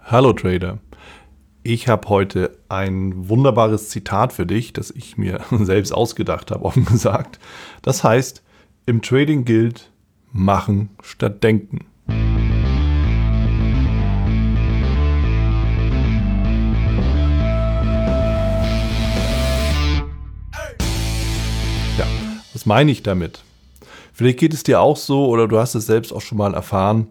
Hallo Trader. Ich habe heute ein wunderbares Zitat für dich, das ich mir selbst ausgedacht habe, offen gesagt. Das heißt, im Trading gilt machen statt denken. Ja, was meine ich damit? Vielleicht geht es dir auch so oder du hast es selbst auch schon mal erfahren,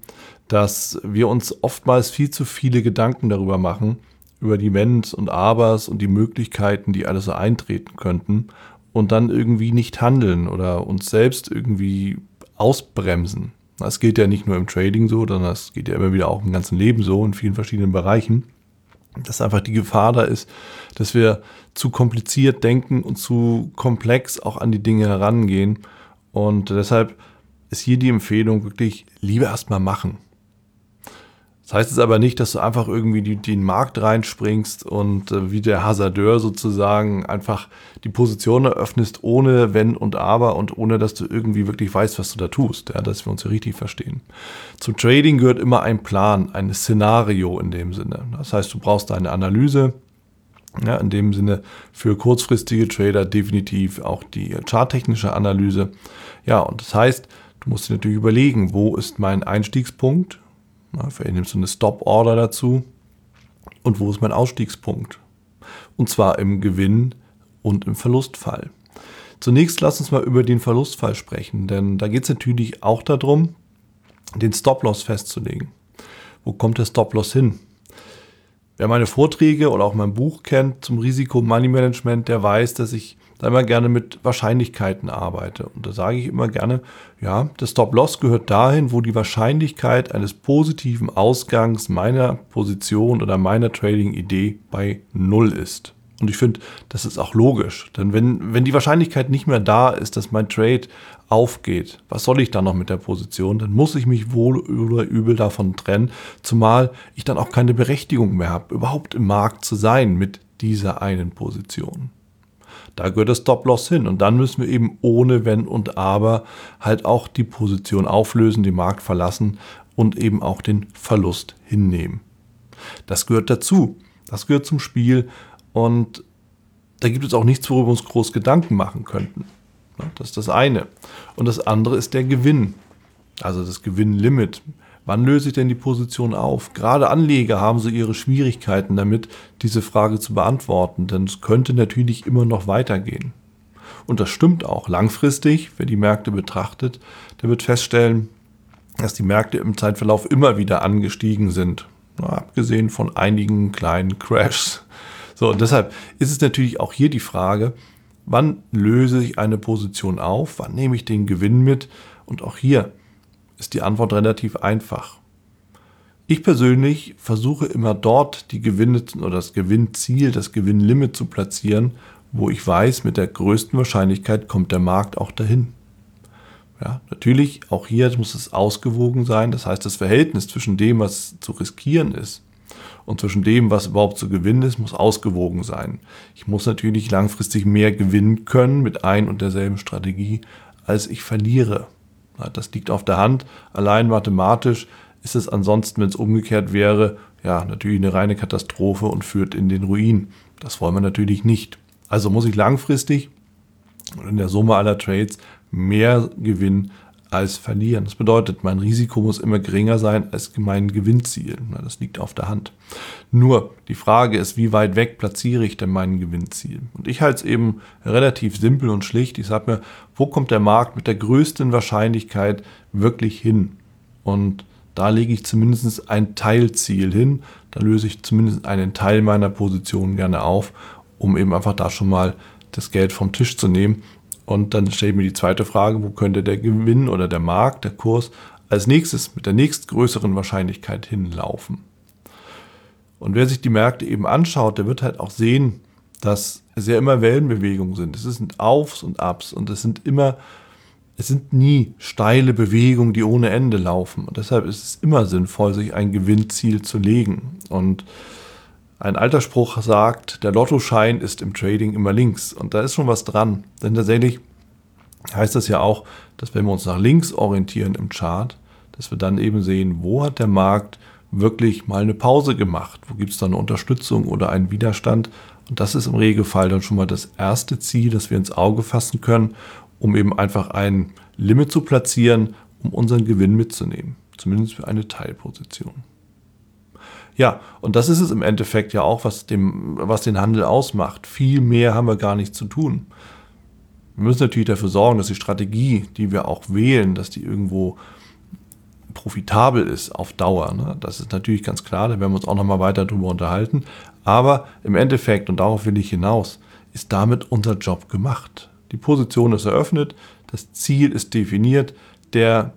dass wir uns oftmals viel zu viele Gedanken darüber machen, über die Wenns und Abers und die Möglichkeiten, die alles so eintreten könnten und dann irgendwie nicht handeln oder uns selbst irgendwie ausbremsen. Das geht ja nicht nur im Trading so, sondern das geht ja immer wieder auch im ganzen Leben so, in vielen verschiedenen Bereichen. Dass einfach die Gefahr da ist, dass wir zu kompliziert denken und zu komplex auch an die Dinge herangehen und deshalb ist hier die Empfehlung wirklich lieber erstmal machen. Das heißt jetzt aber nicht, dass du einfach irgendwie die, den Markt reinspringst und äh, wie der Hasardeur sozusagen einfach die Position eröffnest, ohne Wenn und Aber und ohne, dass du irgendwie wirklich weißt, was du da tust, ja, dass wir uns hier richtig verstehen. Zum Trading gehört immer ein Plan, ein Szenario in dem Sinne. Das heißt, du brauchst eine Analyse, ja, in dem Sinne für kurzfristige Trader definitiv auch die charttechnische Analyse. Ja, und das heißt, du musst dir natürlich überlegen, wo ist mein Einstiegspunkt? Ja, vielleicht nimmst du eine Stop-Order dazu. Und wo ist mein Ausstiegspunkt? Und zwar im Gewinn und im Verlustfall. Zunächst lass uns mal über den Verlustfall sprechen, denn da geht es natürlich auch darum, den Stop-Loss festzulegen. Wo kommt der Stop-Loss hin? Wer meine Vorträge oder auch mein Buch kennt zum Risiko Money Management, der weiß, dass ich da immer gerne mit Wahrscheinlichkeiten arbeite. Und da sage ich immer gerne, ja, der Stop-Loss gehört dahin, wo die Wahrscheinlichkeit eines positiven Ausgangs meiner Position oder meiner Trading-Idee bei Null ist. Und ich finde, das ist auch logisch. Denn wenn, wenn die Wahrscheinlichkeit nicht mehr da ist, dass mein Trade aufgeht, was soll ich dann noch mit der Position? Dann muss ich mich wohl oder übel davon trennen, zumal ich dann auch keine Berechtigung mehr habe, überhaupt im Markt zu sein mit dieser einen Position. Da gehört das Stop-Loss hin. Und dann müssen wir eben ohne Wenn und Aber halt auch die Position auflösen, den Markt verlassen und eben auch den Verlust hinnehmen. Das gehört dazu. Das gehört zum Spiel. Und da gibt es auch nichts, worüber wir uns groß Gedanken machen könnten. Das ist das eine. Und das andere ist der Gewinn. Also das Gewinnlimit. Wann löse ich denn die Position auf? Gerade Anleger haben so ihre Schwierigkeiten damit, diese Frage zu beantworten, denn es könnte natürlich immer noch weitergehen. Und das stimmt auch. Langfristig, wer die Märkte betrachtet, der wird feststellen, dass die Märkte im Zeitverlauf immer wieder angestiegen sind. Abgesehen von einigen kleinen Crashs. So, und deshalb ist es natürlich auch hier die Frage, wann löse ich eine Position auf, wann nehme ich den Gewinn mit? Und auch hier ist die Antwort relativ einfach. Ich persönlich versuche immer dort die Gewinne oder das Gewinnziel, das Gewinnlimit zu platzieren, wo ich weiß, mit der größten Wahrscheinlichkeit kommt der Markt auch dahin. Ja, natürlich, auch hier muss es ausgewogen sein. Das heißt, das Verhältnis zwischen dem, was zu riskieren ist, und zwischen dem, was überhaupt zu gewinnen ist, muss ausgewogen sein. Ich muss natürlich langfristig mehr gewinnen können mit ein und derselben Strategie, als ich verliere. Das liegt auf der Hand. Allein mathematisch ist es ansonsten, wenn es umgekehrt wäre, ja, natürlich eine reine Katastrophe und führt in den Ruin. Das wollen wir natürlich nicht. Also muss ich langfristig in der Summe aller Trades mehr gewinnen als verlieren. Das bedeutet, mein Risiko muss immer geringer sein als mein Gewinnziel. Das liegt auf der Hand. Nur die Frage ist, wie weit weg platziere ich denn mein Gewinnziel? Und ich halte es eben relativ simpel und schlicht. Ich sage mir, wo kommt der Markt mit der größten Wahrscheinlichkeit wirklich hin? Und da lege ich zumindest ein Teilziel hin. Da löse ich zumindest einen Teil meiner Position gerne auf, um eben einfach da schon mal das Geld vom Tisch zu nehmen und dann stelle ich mir die zweite Frage, wo könnte der Gewinn oder der Markt, der Kurs als nächstes mit der nächstgrößeren Wahrscheinlichkeit hinlaufen. Und wer sich die Märkte eben anschaut, der wird halt auch sehen, dass es ja immer Wellenbewegungen sind. Es sind Aufs und Abs und es sind immer, es sind nie steile Bewegungen, die ohne Ende laufen. Und deshalb ist es immer sinnvoll, sich ein Gewinnziel zu legen. Und ein alter Spruch sagt, der Lottoschein ist im Trading immer links. Und da ist schon was dran. Denn tatsächlich heißt das ja auch, dass wenn wir uns nach links orientieren im Chart, dass wir dann eben sehen, wo hat der Markt wirklich mal eine Pause gemacht? Wo gibt es da eine Unterstützung oder einen Widerstand? Und das ist im Regelfall dann schon mal das erste Ziel, das wir ins Auge fassen können, um eben einfach ein Limit zu platzieren, um unseren Gewinn mitzunehmen. Zumindest für eine Teilposition. Ja, und das ist es im Endeffekt ja auch, was, dem, was den Handel ausmacht. Viel mehr haben wir gar nicht zu tun. Wir müssen natürlich dafür sorgen, dass die Strategie, die wir auch wählen, dass die irgendwo profitabel ist auf Dauer. Ne? Das ist natürlich ganz klar, da werden wir uns auch nochmal weiter drüber unterhalten. Aber im Endeffekt, und darauf will ich hinaus, ist damit unser Job gemacht. Die Position ist eröffnet, das Ziel ist definiert, der,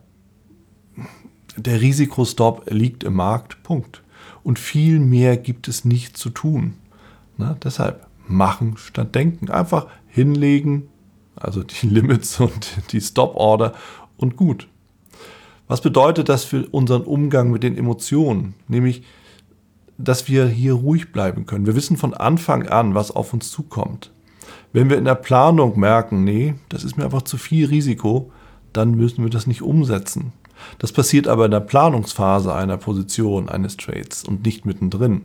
der Risikostop liegt im Markt, Punkt. Und viel mehr gibt es nicht zu tun. Na, deshalb machen statt denken. Einfach hinlegen, also die Limits und die Stop-Order und gut. Was bedeutet das für unseren Umgang mit den Emotionen? Nämlich, dass wir hier ruhig bleiben können. Wir wissen von Anfang an, was auf uns zukommt. Wenn wir in der Planung merken, nee, das ist mir einfach zu viel Risiko, dann müssen wir das nicht umsetzen. Das passiert aber in der Planungsphase einer Position eines Trades und nicht mittendrin.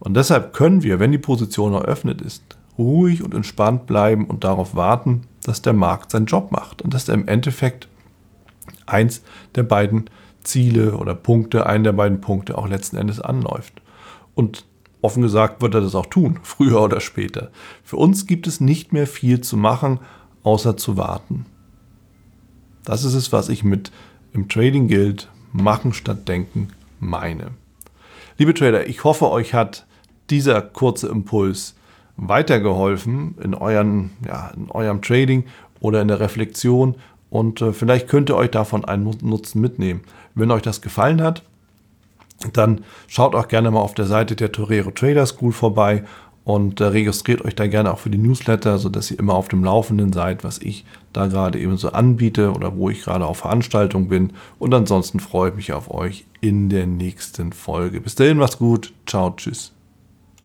Und deshalb können wir, wenn die Position eröffnet ist, ruhig und entspannt bleiben und darauf warten, dass der Markt seinen Job macht und dass er im Endeffekt eins der beiden Ziele oder Punkte, einen der beiden Punkte auch letzten Endes anläuft. Und offen gesagt wird er das auch tun, früher oder später. Für uns gibt es nicht mehr viel zu machen, außer zu warten. Das ist es, was ich mit im Trading gilt, machen statt denken meine. Liebe Trader, ich hoffe, euch hat dieser kurze Impuls weitergeholfen in, euren, ja, in eurem Trading oder in der Reflexion und äh, vielleicht könnt ihr euch davon einen Nutzen mitnehmen. Wenn euch das gefallen hat, dann schaut auch gerne mal auf der Seite der Torero Trader School vorbei und äh, registriert euch da gerne auch für die Newsletter, sodass ihr immer auf dem Laufenden seid, was ich da gerade eben so anbiete oder wo ich gerade auf Veranstaltung bin. Und ansonsten freue ich mich auf euch in der nächsten Folge. Bis dahin, macht's gut. Ciao, tschüss.